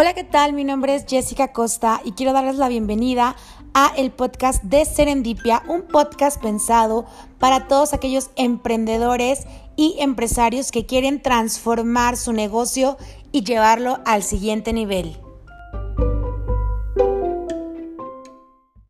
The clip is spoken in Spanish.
Hola, ¿qué tal? Mi nombre es Jessica Costa y quiero darles la bienvenida a el podcast de Serendipia, un podcast pensado para todos aquellos emprendedores y empresarios que quieren transformar su negocio y llevarlo al siguiente nivel.